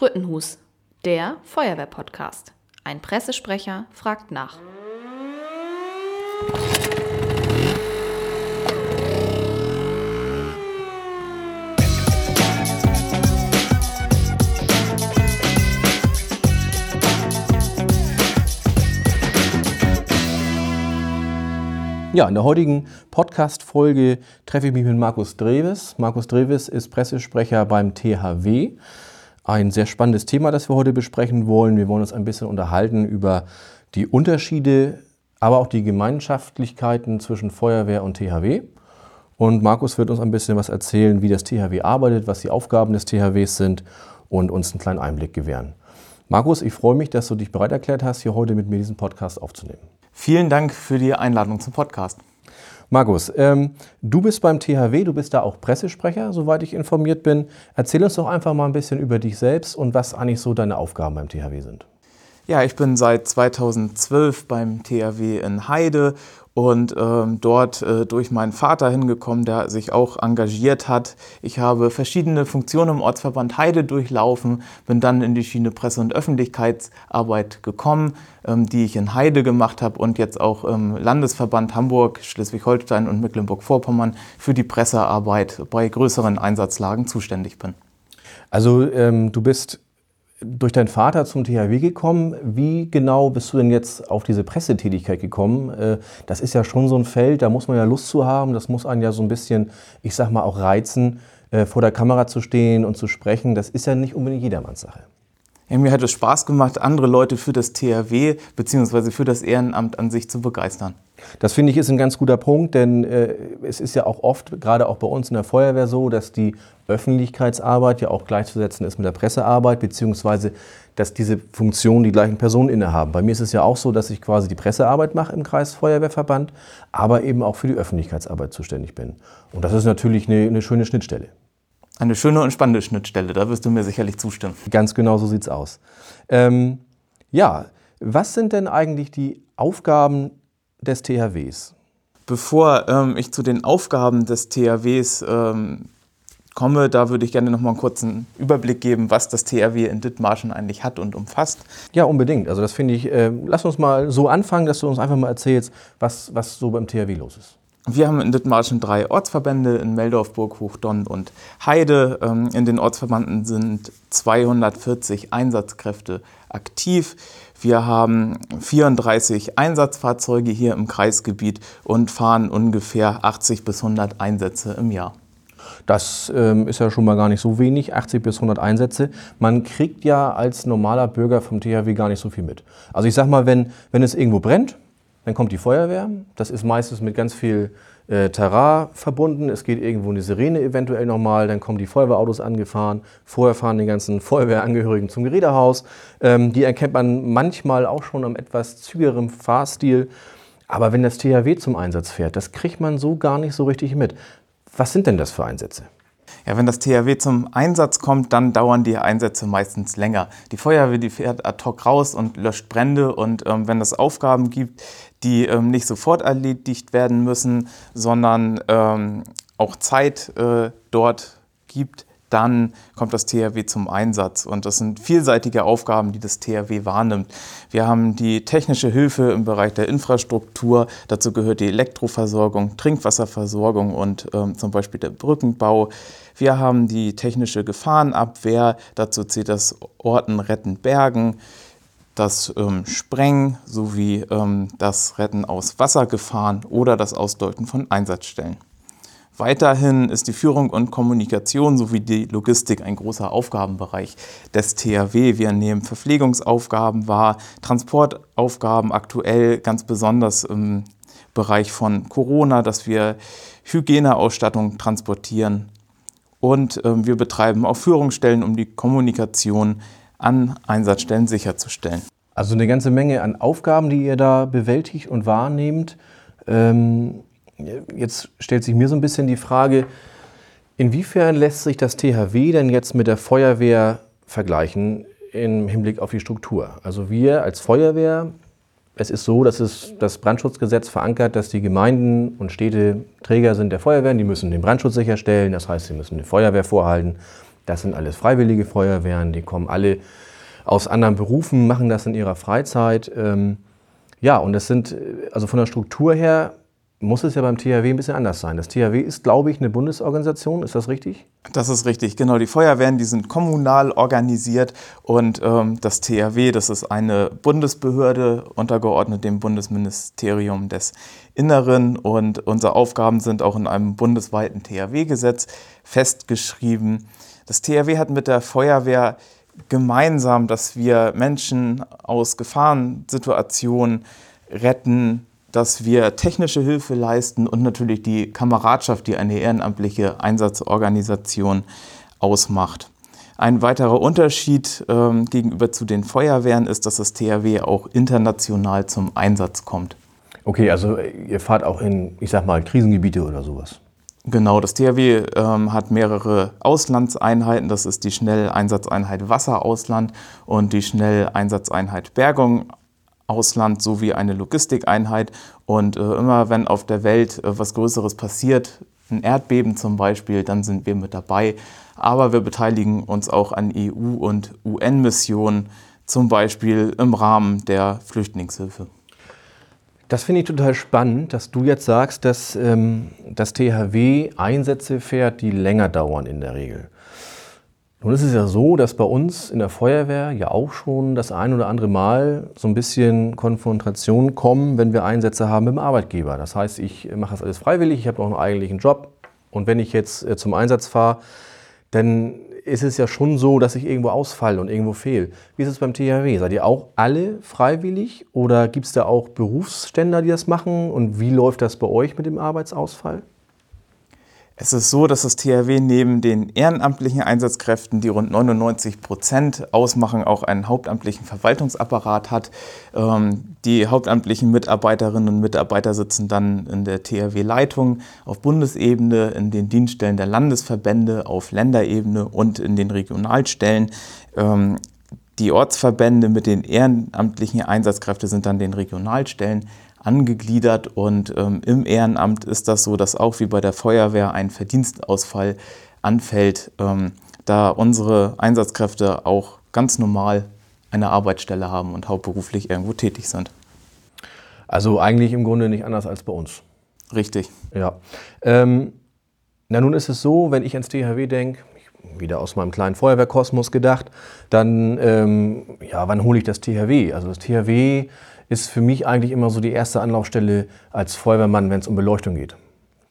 Sprüttenhus, der Feuerwehr-Podcast. Ein Pressesprecher fragt nach. Ja, in der heutigen Podcast-Folge treffe ich mich mit Markus Dreves. Markus Dreves ist Pressesprecher beim THW. Ein sehr spannendes Thema, das wir heute besprechen wollen. Wir wollen uns ein bisschen unterhalten über die Unterschiede, aber auch die Gemeinschaftlichkeiten zwischen Feuerwehr und THW. Und Markus wird uns ein bisschen was erzählen, wie das THW arbeitet, was die Aufgaben des THWs sind und uns einen kleinen Einblick gewähren. Markus, ich freue mich, dass du dich bereit erklärt hast, hier heute mit mir diesen Podcast aufzunehmen. Vielen Dank für die Einladung zum Podcast. Markus, ähm, du bist beim THW, du bist da auch Pressesprecher, soweit ich informiert bin. Erzähl uns doch einfach mal ein bisschen über dich selbst und was eigentlich so deine Aufgaben beim THW sind. Ja, ich bin seit 2012 beim THW in Heide und ähm, dort äh, durch meinen Vater hingekommen, der sich auch engagiert hat. Ich habe verschiedene Funktionen im Ortsverband Heide durchlaufen, bin dann in die Schiene Presse- und Öffentlichkeitsarbeit gekommen, ähm, die ich in Heide gemacht habe und jetzt auch im Landesverband Hamburg, Schleswig-Holstein und Mecklenburg-Vorpommern für die Pressearbeit bei größeren Einsatzlagen zuständig bin. Also ähm, du bist durch deinen Vater zum THW gekommen. Wie genau bist du denn jetzt auf diese Pressetätigkeit gekommen? Äh, das ist ja schon so ein Feld, da muss man ja Lust zu haben. Das muss einen ja so ein bisschen, ich sag mal, auch reizen, äh, vor der Kamera zu stehen und zu sprechen. Das ist ja nicht unbedingt jedermanns Sache. Ja, mir hat es Spaß gemacht, andere Leute für das THW bzw. für das Ehrenamt an sich zu begeistern. Das finde ich ist ein ganz guter Punkt, denn äh, es ist ja auch oft, gerade auch bei uns in der Feuerwehr so, dass die Öffentlichkeitsarbeit ja auch gleichzusetzen ist mit der Pressearbeit, beziehungsweise dass diese Funktionen die gleichen Personen innehaben. Bei mir ist es ja auch so, dass ich quasi die Pressearbeit mache im Kreisfeuerwehrverband, aber eben auch für die Öffentlichkeitsarbeit zuständig bin. Und das ist natürlich eine, eine schöne Schnittstelle. Eine schöne und spannende Schnittstelle, da wirst du mir sicherlich zustimmen. Ganz genau so sieht es aus. Ähm, ja, was sind denn eigentlich die Aufgaben des THWs? Bevor ähm, ich zu den Aufgaben des THWs ähm, komme, da würde ich gerne noch mal einen kurzen Überblick geben, was das THW in Dithmarschen eigentlich hat und umfasst. Ja, unbedingt. Also das finde ich, äh, lass uns mal so anfangen, dass du uns einfach mal erzählst, was, was so beim THW los ist. Wir haben in Dithmarschen drei Ortsverbände in Meldorf, Burghoch, Donn und Heide. Ähm, in den Ortsverbanden sind 240 Einsatzkräfte aktiv. Wir haben 34 Einsatzfahrzeuge hier im Kreisgebiet und fahren ungefähr 80 bis 100 Einsätze im Jahr. Das ähm, ist ja schon mal gar nicht so wenig, 80 bis 100 Einsätze. Man kriegt ja als normaler Bürger vom THW gar nicht so viel mit. Also ich sag mal, wenn, wenn es irgendwo brennt, dann kommt die Feuerwehr. Das ist meistens mit ganz viel äh, Terrain verbunden. Es geht irgendwo eine Sirene eventuell nochmal. Dann kommen die Feuerwehrautos angefahren. Vorher fahren die ganzen Feuerwehrangehörigen zum Gerätehaus. Ähm, die erkennt man manchmal auch schon am etwas zügigeren Fahrstil. Aber wenn das THW zum Einsatz fährt, das kriegt man so gar nicht so richtig mit. Was sind denn das für Einsätze? Ja, wenn das THW zum Einsatz kommt, dann dauern die Einsätze meistens länger. Die Feuerwehr, die fährt ad hoc raus und löscht Brände und ähm, wenn es Aufgaben gibt, die ähm, nicht sofort erledigt werden müssen, sondern ähm, auch Zeit äh, dort gibt, dann kommt das THW zum Einsatz. Und das sind vielseitige Aufgaben, die das THW wahrnimmt. Wir haben die technische Hilfe im Bereich der Infrastruktur. Dazu gehört die Elektroversorgung, Trinkwasserversorgung und ähm, zum Beispiel der Brückenbau. Wir haben die technische Gefahrenabwehr. Dazu zählt das Orten Retten Bergen das ähm, Sprengen sowie ähm, das Retten aus Wassergefahren oder das Ausdeuten von Einsatzstellen. Weiterhin ist die Führung und Kommunikation sowie die Logistik ein großer Aufgabenbereich des THW. Wir nehmen Verpflegungsaufgaben wahr, Transportaufgaben aktuell ganz besonders im Bereich von Corona, dass wir Hygieneausstattung transportieren. Und äh, wir betreiben auch Führungsstellen, um die Kommunikation an Einsatzstellen sicherzustellen. Also eine ganze Menge an Aufgaben, die ihr da bewältigt und wahrnehmt. Ähm, jetzt stellt sich mir so ein bisschen die Frage, inwiefern lässt sich das THW denn jetzt mit der Feuerwehr vergleichen im Hinblick auf die Struktur? Also wir als Feuerwehr, es ist so, dass es das Brandschutzgesetz verankert, dass die Gemeinden und Städte Träger sind der Feuerwehren, die müssen den Brandschutz sicherstellen, das heißt, sie müssen die Feuerwehr vorhalten. Das sind alles freiwillige Feuerwehren, die kommen alle aus anderen Berufen, machen das in ihrer Freizeit. Ähm, ja, und das sind, also von der Struktur her muss es ja beim THW ein bisschen anders sein. Das THW ist, glaube ich, eine Bundesorganisation, ist das richtig? Das ist richtig, genau. Die Feuerwehren, die sind kommunal organisiert und ähm, das THW, das ist eine Bundesbehörde untergeordnet dem Bundesministerium des Inneren und unsere Aufgaben sind auch in einem bundesweiten THW-Gesetz festgeschrieben. Das THW hat mit der Feuerwehr gemeinsam, dass wir Menschen aus Gefahrensituationen retten, dass wir technische Hilfe leisten und natürlich die Kameradschaft, die eine ehrenamtliche Einsatzorganisation ausmacht. Ein weiterer Unterschied ähm, gegenüber zu den Feuerwehren ist, dass das THW auch international zum Einsatz kommt. Okay, also ihr fahrt auch in, ich sag mal, Krisengebiete oder sowas. Genau, das THW ähm, hat mehrere Auslandseinheiten. Das ist die Schnelleinsatzeinheit Wasserausland und die Schnelleinsatzeinheit Bergung Ausland sowie eine Logistikeinheit. Und äh, immer wenn auf der Welt äh, was Größeres passiert, ein Erdbeben zum Beispiel, dann sind wir mit dabei. Aber wir beteiligen uns auch an EU- und UN-Missionen, zum Beispiel im Rahmen der Flüchtlingshilfe. Das finde ich total spannend, dass du jetzt sagst, dass ähm, das THW Einsätze fährt, die länger dauern in der Regel. Nun ist es ja so, dass bei uns in der Feuerwehr ja auch schon das ein oder andere Mal so ein bisschen Konfrontationen kommen, wenn wir Einsätze haben mit dem Arbeitgeber. Das heißt, ich mache das alles freiwillig, ich habe noch einen eigentlichen Job und wenn ich jetzt äh, zum Einsatz fahre, dann ist es ja schon so, dass ich irgendwo ausfalle und irgendwo fehle. Wie ist es beim THW? Seid ihr auch alle freiwillig oder gibt es da auch Berufsständer, die das machen? Und wie läuft das bei euch mit dem Arbeitsausfall? Es ist so, dass das THW neben den ehrenamtlichen Einsatzkräften, die rund 99 Prozent ausmachen, auch einen hauptamtlichen Verwaltungsapparat hat. Ähm, die hauptamtlichen Mitarbeiterinnen und Mitarbeiter sitzen dann in der THW-Leitung auf Bundesebene, in den Dienststellen der Landesverbände auf Länderebene und in den Regionalstellen. Ähm, die Ortsverbände mit den ehrenamtlichen Einsatzkräften sind dann den Regionalstellen angegliedert und ähm, im Ehrenamt ist das so, dass auch wie bei der Feuerwehr ein Verdienstausfall anfällt, ähm, da unsere Einsatzkräfte auch ganz normal eine Arbeitsstelle haben und hauptberuflich irgendwo tätig sind. Also eigentlich im Grunde nicht anders als bei uns. Richtig. Ja. Ähm, na nun ist es so, wenn ich ans THW denke, wieder aus meinem kleinen Feuerwehrkosmos gedacht, dann, ähm, ja, wann hole ich das THW? Also das THW ist für mich eigentlich immer so die erste Anlaufstelle als Feuerwehrmann, wenn es um Beleuchtung geht.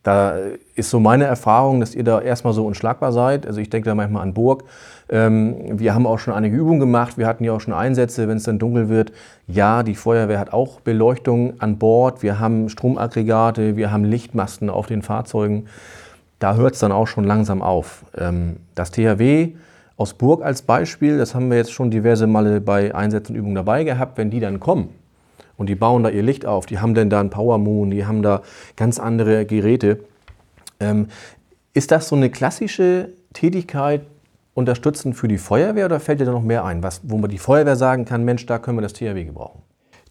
Da ist so meine Erfahrung, dass ihr da erstmal so unschlagbar seid. Also ich denke da manchmal an Burg. Ähm, wir haben auch schon einige Übungen gemacht. Wir hatten ja auch schon Einsätze, wenn es dann dunkel wird. Ja, die Feuerwehr hat auch Beleuchtung an Bord. Wir haben Stromaggregate, wir haben Lichtmasten auf den Fahrzeugen. Da hört es dann auch schon langsam auf. Ähm, das THW aus Burg als Beispiel, das haben wir jetzt schon diverse Male bei Einsätzen und Übungen dabei gehabt. Wenn die dann kommen, und die bauen da ihr Licht auf, die haben dann da einen Power Moon, die haben da ganz andere Geräte. Ähm, ist das so eine klassische Tätigkeit unterstützend für die Feuerwehr oder fällt dir da noch mehr ein, was, wo man die Feuerwehr sagen kann, Mensch, da können wir das THW gebrauchen?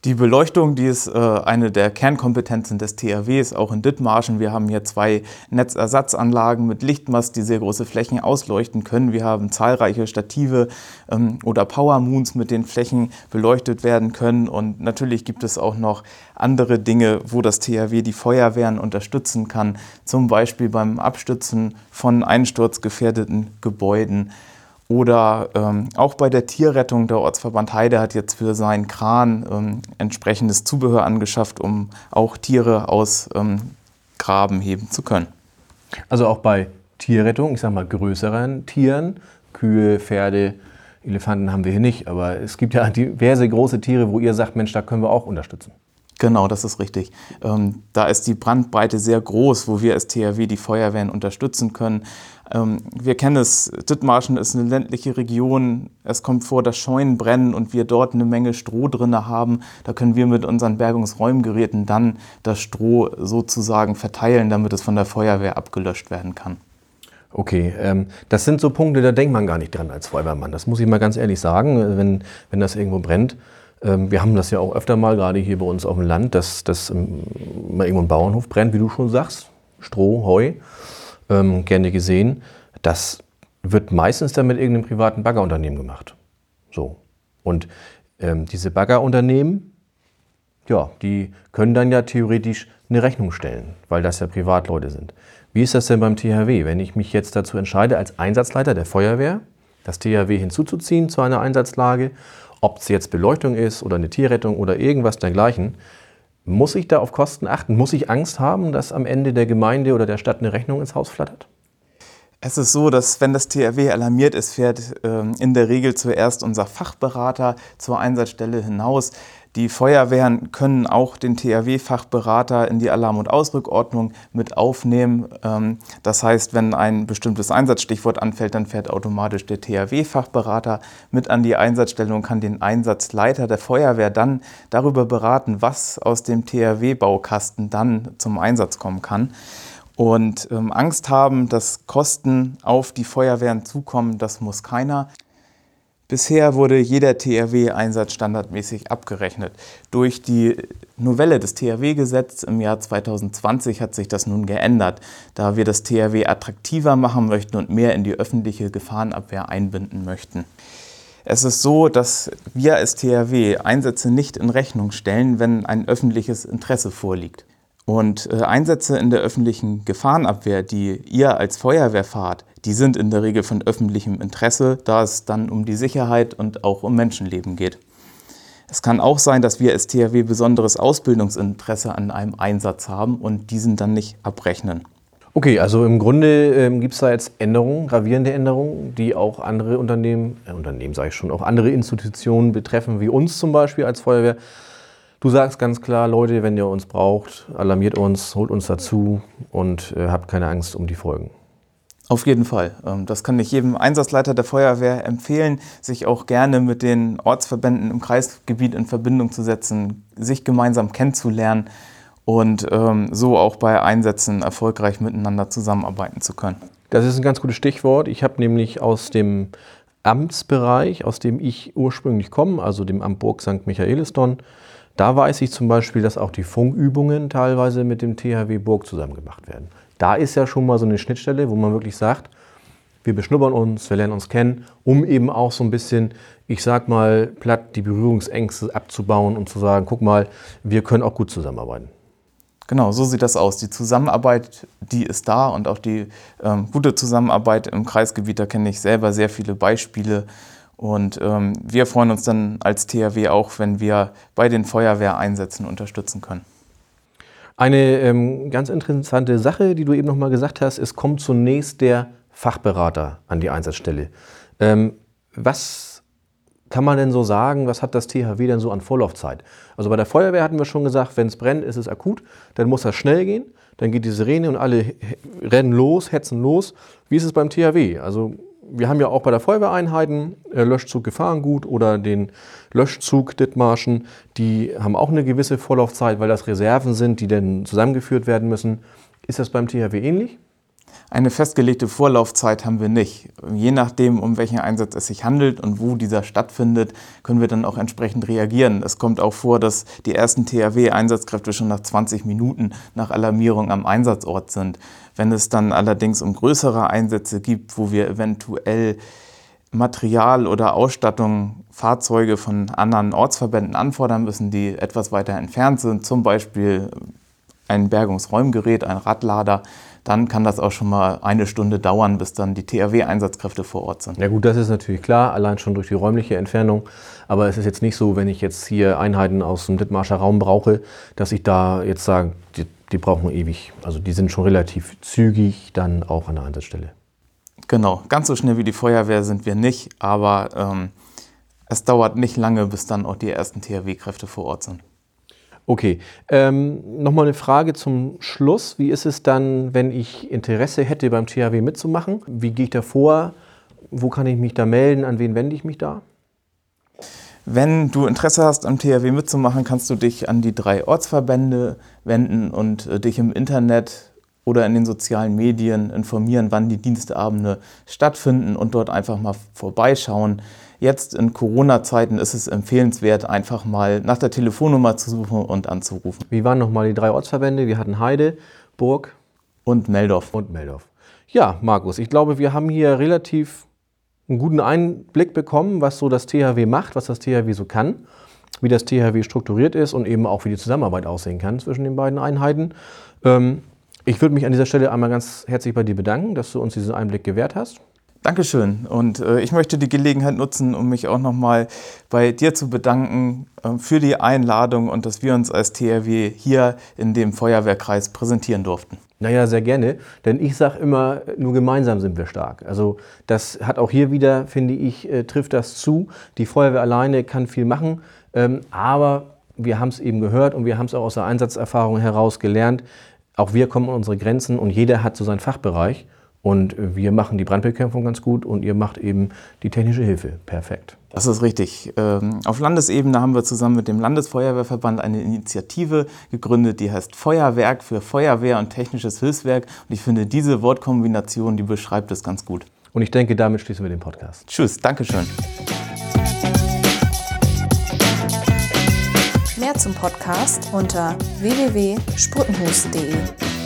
Die Beleuchtung, die ist äh, eine der Kernkompetenzen des THWs, auch in Dithmarschen. Wir haben hier zwei Netzersatzanlagen mit Lichtmast, die sehr große Flächen ausleuchten können. Wir haben zahlreiche Stative ähm, oder Power Moons, mit denen Flächen beleuchtet werden können. Und natürlich gibt es auch noch andere Dinge, wo das THW die Feuerwehren unterstützen kann, zum Beispiel beim Abstützen von einsturzgefährdeten Gebäuden. Oder ähm, auch bei der Tierrettung, der Ortsverband Heide hat jetzt für seinen Kran ähm, entsprechendes Zubehör angeschafft, um auch Tiere aus ähm, Graben heben zu können. Also auch bei Tierrettung, ich sage mal größeren Tieren, Kühe, Pferde, Elefanten haben wir hier nicht, aber es gibt ja diverse große Tiere, wo ihr sagt, Mensch, da können wir auch unterstützen. Genau, das ist richtig. Ähm, da ist die Brandbreite sehr groß, wo wir als THW die Feuerwehren unterstützen können. Ähm, wir kennen es, Dithmarschen ist eine ländliche Region. Es kommt vor, dass Scheunen brennen und wir dort eine Menge Stroh drin haben. Da können wir mit unseren Bergungsräumgeräten dann das Stroh sozusagen verteilen, damit es von der Feuerwehr abgelöscht werden kann. Okay, ähm, das sind so Punkte, da denkt man gar nicht dran als Feuerwehrmann. Das muss ich mal ganz ehrlich sagen, wenn, wenn das irgendwo brennt. Ähm, wir haben das ja auch öfter mal, gerade hier bei uns auf dem Land, dass, dass ähm, mal irgendwo ein Bauernhof brennt, wie du schon sagst. Stroh, Heu, ähm, gerne gesehen. Das wird meistens dann mit irgendeinem privaten Baggerunternehmen gemacht. So. Und ähm, diese Baggerunternehmen, ja, die können dann ja theoretisch eine Rechnung stellen, weil das ja Privatleute sind. Wie ist das denn beim THW? Wenn ich mich jetzt dazu entscheide, als Einsatzleiter der Feuerwehr das THW hinzuzuziehen zu einer Einsatzlage, ob es jetzt Beleuchtung ist oder eine Tierrettung oder irgendwas dergleichen, muss ich da auf Kosten achten? Muss ich Angst haben, dass am Ende der Gemeinde oder der Stadt eine Rechnung ins Haus flattert? Es ist so, dass wenn das THW alarmiert ist, fährt äh, in der Regel zuerst unser Fachberater zur Einsatzstelle hinaus. Die Feuerwehren können auch den THW-Fachberater in die Alarm- und Ausrückordnung mit aufnehmen. Ähm, das heißt, wenn ein bestimmtes Einsatzstichwort anfällt, dann fährt automatisch der THW-Fachberater mit an die Einsatzstelle und kann den Einsatzleiter der Feuerwehr dann darüber beraten, was aus dem THW-Baukasten dann zum Einsatz kommen kann. Und ähm, Angst haben, dass Kosten auf die Feuerwehren zukommen, das muss keiner. Bisher wurde jeder THW-Einsatz standardmäßig abgerechnet. Durch die Novelle des THW-Gesetzes im Jahr 2020 hat sich das nun geändert, da wir das THW attraktiver machen möchten und mehr in die öffentliche Gefahrenabwehr einbinden möchten. Es ist so, dass wir als THW Einsätze nicht in Rechnung stellen, wenn ein öffentliches Interesse vorliegt. Und äh, Einsätze in der öffentlichen Gefahrenabwehr, die ihr als Feuerwehr fahrt, die sind in der Regel von öffentlichem Interesse, da es dann um die Sicherheit und auch um Menschenleben geht. Es kann auch sein, dass wir als THW besonderes Ausbildungsinteresse an einem Einsatz haben und diesen dann nicht abrechnen. Okay, also im Grunde ähm, gibt es da jetzt Änderungen, gravierende Änderungen, die auch andere Unternehmen, äh, Unternehmen sage ich schon, auch andere Institutionen betreffen, wie uns zum Beispiel als Feuerwehr. Du sagst ganz klar, Leute, wenn ihr uns braucht, alarmiert uns, holt uns dazu und äh, habt keine Angst um die Folgen. Auf jeden Fall. Ähm, das kann ich jedem Einsatzleiter der Feuerwehr empfehlen, sich auch gerne mit den Ortsverbänden im Kreisgebiet in Verbindung zu setzen, sich gemeinsam kennenzulernen und ähm, so auch bei Einsätzen erfolgreich miteinander zusammenarbeiten zu können. Das ist ein ganz gutes Stichwort. Ich habe nämlich aus dem Amtsbereich, aus dem ich ursprünglich komme, also dem Amt Burg St. Michaelisdonn, da weiß ich zum Beispiel, dass auch die Funkübungen teilweise mit dem THW Burg zusammen gemacht werden. Da ist ja schon mal so eine Schnittstelle, wo man wirklich sagt, wir beschnuppern uns, wir lernen uns kennen, um eben auch so ein bisschen, ich sag mal, platt die Berührungsängste abzubauen und zu sagen, guck mal, wir können auch gut zusammenarbeiten. Genau, so sieht das aus. Die Zusammenarbeit, die ist da und auch die ähm, gute Zusammenarbeit im Kreisgebiet, da kenne ich selber sehr viele Beispiele. Und ähm, wir freuen uns dann als THW auch, wenn wir bei den Feuerwehreinsätzen unterstützen können. Eine ähm, ganz interessante Sache, die du eben noch mal gesagt hast, es kommt zunächst der Fachberater an die Einsatzstelle. Ähm, was kann man denn so sagen, was hat das THW denn so an Vorlaufzeit? Also bei der Feuerwehr hatten wir schon gesagt, wenn es brennt, ist es akut, dann muss das schnell gehen, dann geht die Sirene und alle rennen los, hetzen los. Wie ist es beim THW? Also wir haben ja auch bei der Feuerwehreinheiten äh, Löschzug Gefahrengut oder den Löschzug Dithmarschen. Die haben auch eine gewisse Vorlaufzeit, weil das Reserven sind, die dann zusammengeführt werden müssen. Ist das beim THW ähnlich? Eine festgelegte Vorlaufzeit haben wir nicht. Je nachdem, um welchen Einsatz es sich handelt und wo dieser stattfindet, können wir dann auch entsprechend reagieren. Es kommt auch vor, dass die ersten THW-Einsatzkräfte schon nach 20 Minuten nach Alarmierung am Einsatzort sind. Wenn es dann allerdings um größere Einsätze gibt, wo wir eventuell Material oder Ausstattung, Fahrzeuge von anderen Ortsverbänden anfordern müssen, die etwas weiter entfernt sind, zum Beispiel ein Bergungsräumgerät, ein Radlader, dann kann das auch schon mal eine Stunde dauern, bis dann die THW-Einsatzkräfte vor Ort sind. Ja gut, das ist natürlich klar, allein schon durch die räumliche Entfernung. Aber es ist jetzt nicht so, wenn ich jetzt hier Einheiten aus dem Dithmarscher Raum brauche, dass ich da jetzt sage, die, die brauchen ewig. Also die sind schon relativ zügig dann auch an der Einsatzstelle. Genau, ganz so schnell wie die Feuerwehr sind wir nicht, aber ähm, es dauert nicht lange, bis dann auch die ersten THW-Kräfte vor Ort sind. Okay, ähm, nochmal eine Frage zum Schluss. Wie ist es dann, wenn ich Interesse hätte, beim THW mitzumachen? Wie gehe ich da vor? Wo kann ich mich da melden? An wen wende ich mich da? Wenn du Interesse hast, am THW mitzumachen, kannst du dich an die drei Ortsverbände wenden und äh, dich im Internet oder in den sozialen Medien informieren, wann die Dienstabende stattfinden und dort einfach mal vorbeischauen. Jetzt in Corona-Zeiten ist es empfehlenswert, einfach mal nach der Telefonnummer zu suchen und anzurufen. Wie waren nochmal die drei Ortsverbände? Wir hatten Heide, Burg und Meldorf. Und Meldorf. Ja, Markus, ich glaube, wir haben hier relativ einen guten Einblick bekommen, was so das THW macht, was das THW so kann, wie das THW strukturiert ist und eben auch, wie die Zusammenarbeit aussehen kann zwischen den beiden Einheiten. Ähm, ich würde mich an dieser Stelle einmal ganz herzlich bei dir bedanken, dass du uns diesen Einblick gewährt hast. Dankeschön. Und äh, ich möchte die Gelegenheit nutzen, um mich auch nochmal bei dir zu bedanken äh, für die Einladung und dass wir uns als THW hier in dem Feuerwehrkreis präsentieren durften. Naja, sehr gerne. Denn ich sage immer, nur gemeinsam sind wir stark. Also das hat auch hier wieder, finde ich, äh, trifft das zu. Die Feuerwehr alleine kann viel machen, ähm, aber wir haben es eben gehört und wir haben es auch aus der Einsatzerfahrung heraus gelernt. Auch wir kommen an unsere Grenzen und jeder hat so seinen Fachbereich. Und wir machen die Brandbekämpfung ganz gut und ihr macht eben die technische Hilfe perfekt. Das ist richtig. Ähm, auf Landesebene haben wir zusammen mit dem Landesfeuerwehrverband eine Initiative gegründet, die heißt Feuerwerk für Feuerwehr und technisches Hilfswerk. Und ich finde, diese Wortkombination, die beschreibt es ganz gut. Und ich denke, damit schließen wir den Podcast. Tschüss, Dankeschön. Mehr zum Podcast unter www.sprutenhus.de.